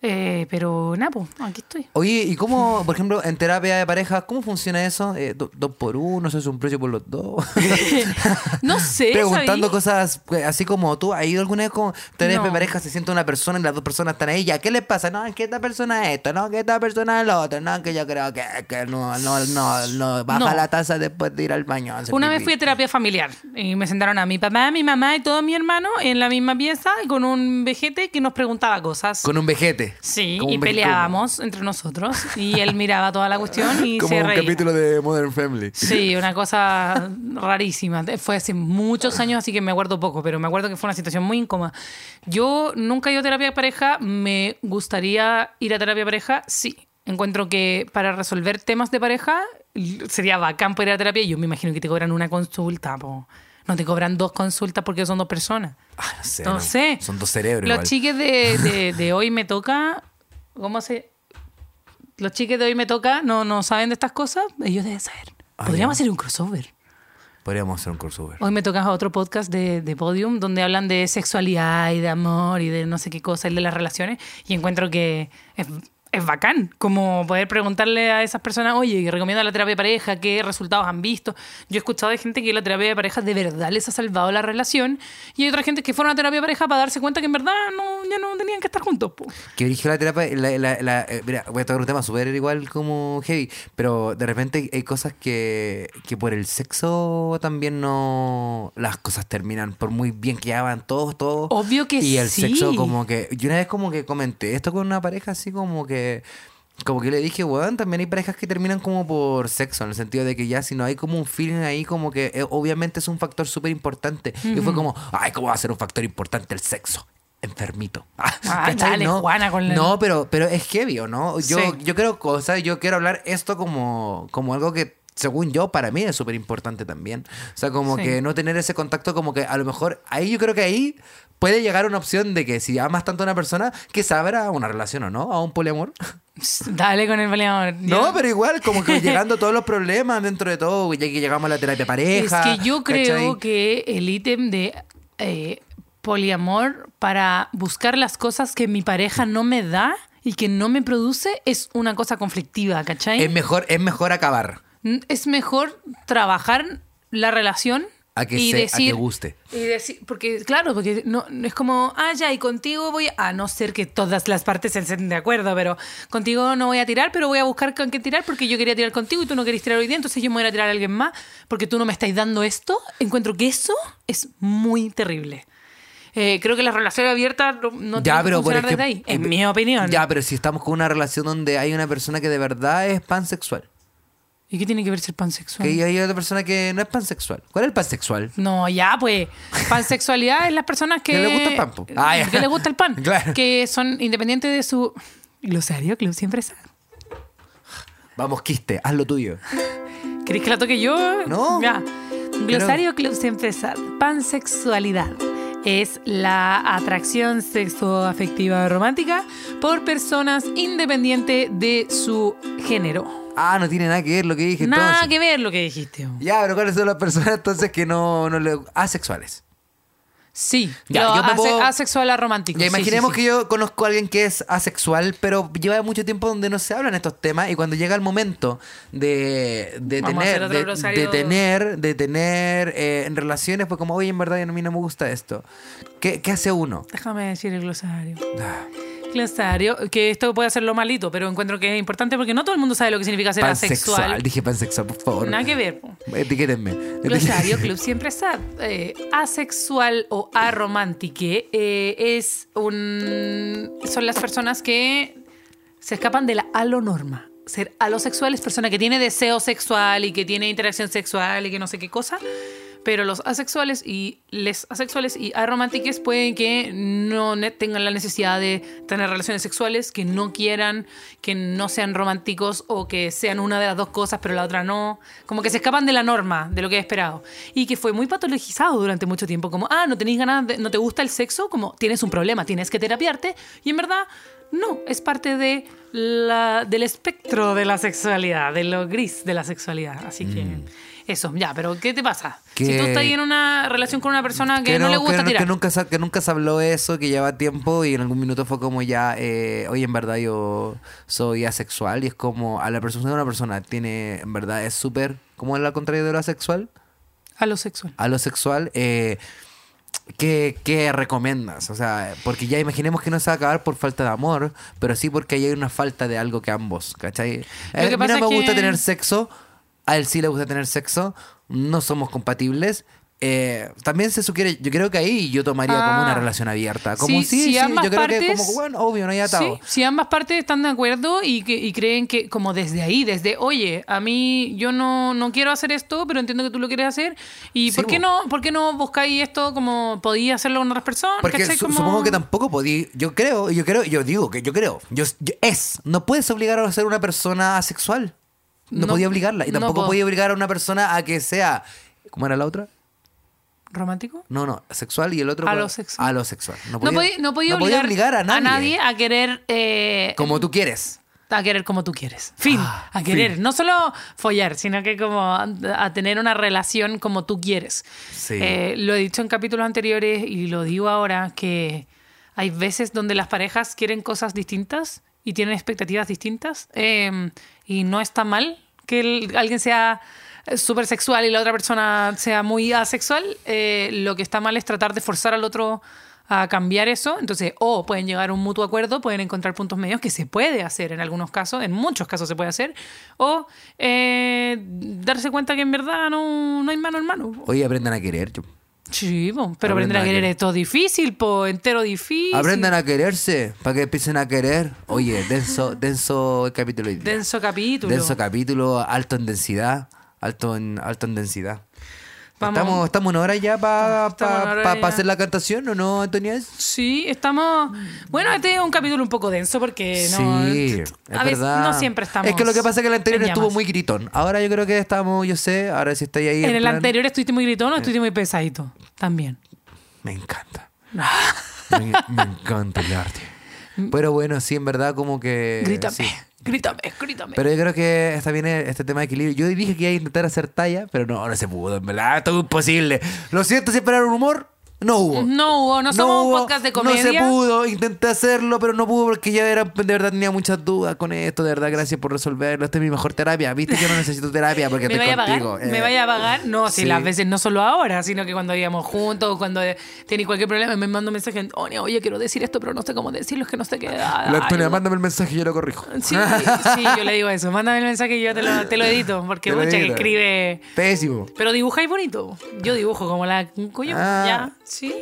Eh, pero nada, pues, aquí estoy. Oye, ¿y cómo, por ejemplo, en terapia de pareja, cómo funciona eso? Eh, do- ¿Dos por uno? ¿Se hace un precio por los dos? No sé, Preguntando ¿sabí? cosas eh, así como tú, ¿has ido alguna vez con terapia de No. pareja? Se siente una persona y las dos personas están ahí. ¿Ya qué les pasa? No, es que esta persona es esto, no, que esta persona es lo otro, no, que yo creo que, que no, no, no, no, baja No. la taza después de ir al baño. Una vez fui a terapia familiar y me sentaron a mi papá, mi mamá y todo mi hermano en la misma pieza con un vejete que nos preguntaba cosas. Con un vejete. Sí, y un peleábamos entre nosotros y él miraba toda la cuestión y Como se un reía. capítulo de Modern Family. Sí, una cosa rarísima. Fue hace muchos años, así que me acuerdo poco, pero me acuerdo que fue una situación muy incómoda. Yo nunca he ido a terapia de pareja, me gustaría ir a terapia de pareja, sí. Encuentro que para resolver temas de pareja sería bacán poder ir a terapia. Yo me imagino que te cobran una consulta, po. No te cobran dos consultas porque son dos personas. Ah, no sé. No sé. Son dos cerebros. Los igual. chiques de, de- de hoy me toca. ¿Cómo se.? Los chiques de hoy me toca no, no saben de estas cosas. Ellos deben saber. Ah, Podríamos hacer un crossover. Podríamos hacer un crossover. Hoy me toca otro podcast de, de Podium donde hablan de sexualidad y de amor y de no sé qué cosa y de las relaciones. Y encuentro que es, es bacán como poder preguntarle a esas personas, oye, recomiendo la terapia de pareja? ¿Qué resultados han visto? Yo he escuchado de gente que la terapia de pareja de verdad les ha salvado la relación y hay otra gente que fueron a terapia de pareja para darse cuenta que en verdad no, ya no tenían que estar juntos. po. Que dirigió la terapia, la, la- la- eh, mira, voy a tocar un tema súper igual como heavy, pero de repente hay cosas que, que por el sexo también no... Las cosas terminan, por muy bien que hagan todos, todos. Obvio que Y el sí. sexo como que... Yo una vez como que comenté esto con una pareja así como que... Como que le dije, weón, también hay parejas que terminan como por sexo, en el sentido de que ya si no hay como un feeling ahí, como que eh, obviamente es un factor súper importante. Y fue como, ay, ¿cómo va a ser un factor importante el sexo? Enfermito. Ah, ¿Cachai? dale, no, Juana, con la- no, pero, pero es heavy, ¿o no? Yo, Sí. yo creo, o sea, yo quiero hablar esto como, como algo que, según yo, para mí es súper importante también. O sea, como Sí. que no tener ese contacto, como que a lo mejor, ahí yo creo que ahí puede llegar una opción de que si amas tanto a una persona, que sabrá una relación o no, a un poliamor. Dale con el peleador. No, pero igual, como que llegando todos los problemas dentro de todo, ya que llegamos a la terapia de pareja. Es que yo creo ¿cachai? que el ítem de eh, poliamor para buscar las cosas que mi pareja no me da y que no me produce es una cosa conflictiva, ¿cachai? es mejor, es mejor acabar es mejor trabajar la relación a que, y se, a decir que guste. y decir porque claro porque no no es como ah ya y contigo voy a, a no ser que todas las partes se estén de acuerdo pero contigo no voy a tirar pero voy a buscar con qué tirar porque yo quería tirar contigo y tú no querés tirar hoy día entonces yo me voy a ir a tirar a alguien más porque tú no me estáis dando esto encuentro que eso es muy terrible Eh, creo que las relaciones abiertas no, no Ya, tienen que pero por funcionar desde ejemplo- ahí, en mi opinión. Ya, pero si estamos con una relación donde hay una persona que de verdad es pansexual. ¿Y qué tiene que ver ser pansexual? Que hay otra persona que no es pansexual. ¿Cuál es el pansexual? No, ya, pues. Pansexualidad es las personas que. Que le gusta el pan. Ah, ya. Que le gusta el pan. Claro. Que son independientes de su. Glosario, Club Siempre. Vamos, quiste, haz lo tuyo. ¿Queréis que la toque yo? No. Ya. Glosario Club Siempre. Pansexualidad. Es la atracción sexoafectiva romántica por personas independientes de su género. Ah, no tiene nada que ver lo que dije Nada entonces. que ver lo que dijiste. Ya, pero ¿cuáles son las personas entonces que no, no le... asexuales? Sí, Ya, yo me ase- puedo- asexual a romántico. Ya sí, imaginemos sí, que yo conozco a alguien que es asexual, pero lleva mucho tiempo donde no se hablan estos temas y cuando llega el momento de, de Vamos a hacer tener, otro de, glosario. de tener, de tener eh, en relaciones, pues como, oye, en verdad a mí no me gusta esto. ¿Qué, qué hace uno? Déjame decir el glosario. Ah, Glosario, que esto puede hacerlo malito, pero encuentro que es importante porque no todo el mundo sabe lo que significa ser Pansexual. asexual. Dije pansexual, por favor. Nada que ver. Etiquétenme. Glosario Club Siempre Sad. Eh, asexual o aromántique eh, es un. son las personas que se escapan de la alonorma. Ser alosexual es persona que tiene deseo sexual y que tiene interacción sexual y que no sé qué cosa. Pero los asexuales y les asexuales y arománticos pueden que no tengan la necesidad de tener relaciones sexuales, que no quieran, que no sean románticos o que sean una de las dos cosas pero la otra no. Como que se escapan de la norma, de lo que he esperado. Y que fue muy patologizado durante mucho tiempo. Como, ah, no tenéis ganas, de, no te gusta el sexo, como tienes un problema, tienes que terapiarte. Y en verdad, no, es parte de la, del espectro de la sexualidad, de lo gris de la sexualidad. Así que eso, ya, pero ¿qué te pasa? Si tú estás ahí en una relación con una persona que, Que no, le gusta que, tirar. que nunca, que nunca se habló eso, que lleva tiempo y en algún minuto fue como ya, eh, oye, en verdad yo soy asexual y es como a la persona, una persona tiene, en verdad es súper, ¿cómo es la contrario de lo asexual? A lo sexual. A lo sexual, eh, ¿qué, qué recomiendas? O sea, porque ya imaginemos que no se va a acabar por falta de amor, pero sí porque hay una falta de algo que ambos, ¿cachai? Eh, que a mí pasa no me que- gusta tener sexo, a él sí le gusta tener sexo, no somos compatibles. eh, también se sugiere, yo creo que ahí yo tomaría como Ah. una relación abierta. Como Sí, sí, si sí, ambas yo creo que partes- como, bueno, obvio, no hay atado. Sí, si ambas partes están de acuerdo y, que, y creen que como desde ahí, desde, oye, a mí yo no, no quiero hacer esto, pero entiendo que tú lo quieres hacer. ¿Y por, qué no, por qué no buscáis esto como podía hacerlo con otras personas? Porque ¿cachai? su- Como- supongo que tampoco podía. Yo creo, yo creo, yo digo que yo creo. Yo, yo- es. No puedes obligar a ser una persona asexual. No, No- podía obligarla. Y tampoco podía obligar a una persona a que sea. ¿Cómo era la otra? ¿Romántico? No, no, sexual y el otro. Alosexual. Alosexual. No No podía, podía, no podía no podía obligar, a nadie. a querer... eh, Como tú quieres. a querer como tú quieres. Fin, Ah, a querer. fin. No solo follar, sino que como a, a tener una relación como tú quieres. Sí. Eh, lo he dicho en capítulos anteriores y lo digo ahora, que hay veces donde las parejas quieren cosas distintas y tienen expectativas distintas eh, y no está mal que alguien sea súper sexual y la otra persona sea muy asexual. Eh, lo que está mal es tratar de forzar al otro a cambiar eso. Entonces, o pueden llegar a un mutuo acuerdo, pueden encontrar puntos medios, que se puede hacer en algunos casos, en muchos casos se puede hacer, o eh, darse cuenta que en verdad no, no hay mano en mano. Oye, aprendan a querer. yo. Sí, pero Aprendan a querer querer. es todo difícil, po, entero difícil. Aprendan a quererse para que empiecen a querer. Oye, denso, denso el capítulo. hoy día. Denso capítulo. Denso capítulo, alto en densidad. Alto en, alto en densidad. Vamos. Estamos, estamos una hora ya para una hora ya. hacer la cantación, ¿o no, Antonia? Sí, estamos. Bueno, este es un capítulo un poco denso porque no. sí, a es veces no siempre estamos. Es que lo que pasa es que el anterior en estuvo muy gritón. Ahora yo creo que estamos, yo sé, ahora si estáis ahí. En el plan- anterior estuviste muy gritón o estuviste muy pesadito. También. Me encanta. me, me encanta el arte. Pero bueno, sí, en verdad, como que. grítame, sí. Grítame, grítame. Pero yo creo que está bien este tema de equilibrio. Yo dije que iba a intentar hacer talla, pero no, no se pudo, en verdad. Todo imposible. Lo siento si esperaron humor. No hubo. no hubo, no somos un hubo, podcast de No se comedia. pudo, intenté hacerlo, pero no pudo porque ya era, de verdad tenía muchas dudas con esto. De verdad, gracias por resolverlo. Esta es mi mejor terapia. Viste que no necesito terapia porque me estoy vaya a contigo. pagar, Eh, me vaya a pagar. No, si sí. las veces no solo ahora, sino que cuando íbamos juntos, cuando tenía cualquier problema, me mando un mensaje, Antonio, oye, quiero decir esto, pero no sé cómo decirlo, es que no sé qué. ay, La Antonia, mándame el mensaje y yo lo corrijo. Sí, sí, yo le digo eso. Mándame el mensaje y yo te lo, te lo edito. Porque mucha que escribe. Pésimo. Pero dibujáis bonito. Yo dibujo como la coño. Ah. Ya, sí.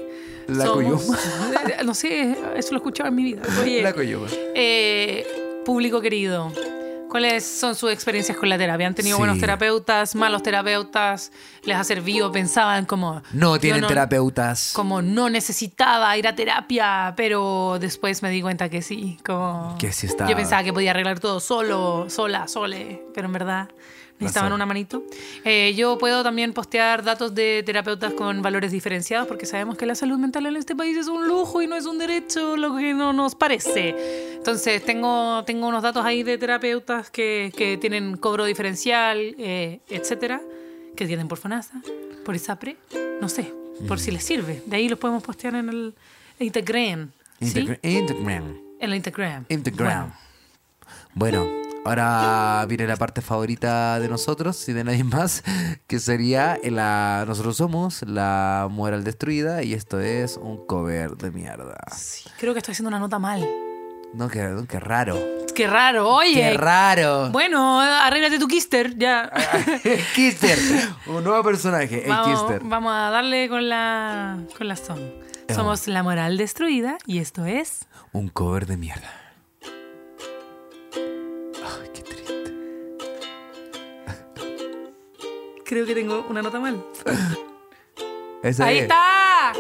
La somos- coyuma. No sé, eso lo he escuchado en mi vida. Oye, La coyuma. eh, público querido, ¿cuáles son sus experiencias con la terapia? ¿Han tenido Sí. buenos terapeutas, malos terapeutas? ¿Les ha servido? ¿Pensaban como... No tienen no- terapeutas. Como no necesitaba ir a terapia, pero después me di cuenta que sí. Como Que sí estaba. Yo pensaba que podía arreglar todo solo, sola, sole, pero en verdad necesitaban una manito. Eh, yo puedo también postear datos de terapeutas con valores diferenciados porque sabemos que la salud mental en este país es un lujo y no es un derecho, lo que no nos parece. Entonces tengo, tengo unos datos ahí de terapeutas que, que tienen cobro diferencial, eh, etcétera, que tienen por FONASA, por ISAPRE, no sé, por si les sirve. De ahí los podemos postear en el Instagram. ¿sí? Integra- Instagram. En el Instagram. Instagram. Bueno, ahora viene la parte favorita de nosotros y de nadie más, que sería la... Nosotros somos la moral destruida y esto es un cover de mierda. Sí, creo que estoy haciendo una nota mal. No, qué, qué raro. Qué raro, oye. Qué raro. Bueno, arréglate tu Kister, ya. Kister, un nuevo personaje, el vamos, Kister. vamos a darle con la, con la son. Somos la moral destruida y esto es... Un cover de mierda. Creo que tengo una nota mal. Esa ¡Ahí es. está!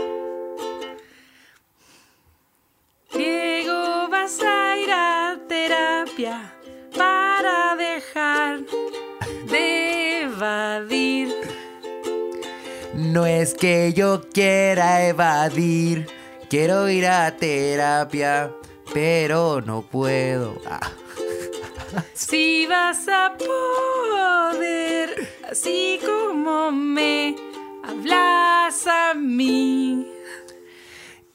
Diego, vas a ir a terapia para dejar de evadir. No es que yo quiera evadir, quiero ir a terapia, pero no puedo. Ah. Si vas a poder, así como me hablas a mí.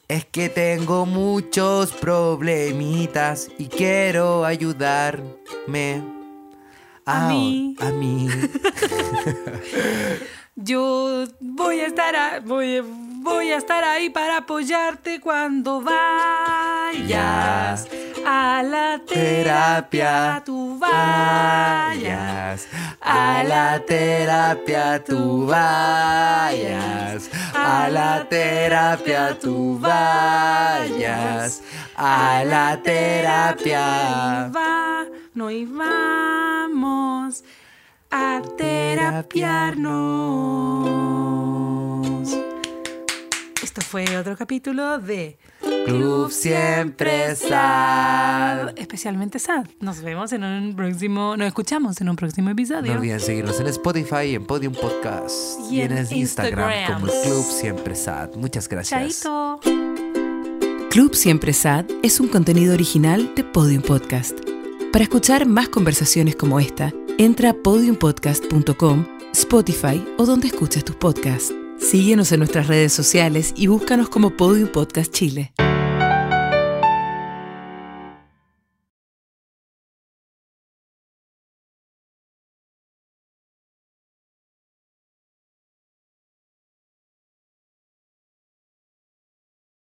Es que tengo muchos problemitas y quiero ayudarme. A mí. A mí. Yo voy a estar a- voy, voy a estar ahí para apoyarte cuando vayas a la terapia. Tú vayas a la terapia tú vayas, a la terapia tú vayas, a la terapia. Va, no y vamos a terapiarnos. Fue otro capítulo de Club Siempre Sad. Especialmente sad. Nos vemos en un próximo, nos escuchamos en un próximo episodio. No olviden seguirnos en Spotify, en Podium Podcast y, Y en, en Instagram Instagram. como Club Siempre Sad. Muchas gracias. Chaito. Club Siempre Sad es un contenido original de Podium Podcast. Para escuchar más conversaciones como esta, entra a podiumpodcast.com, Spotify o donde escuches tus podcasts. Síguenos en nuestras redes sociales y búscanos como Podium Podcast Chile.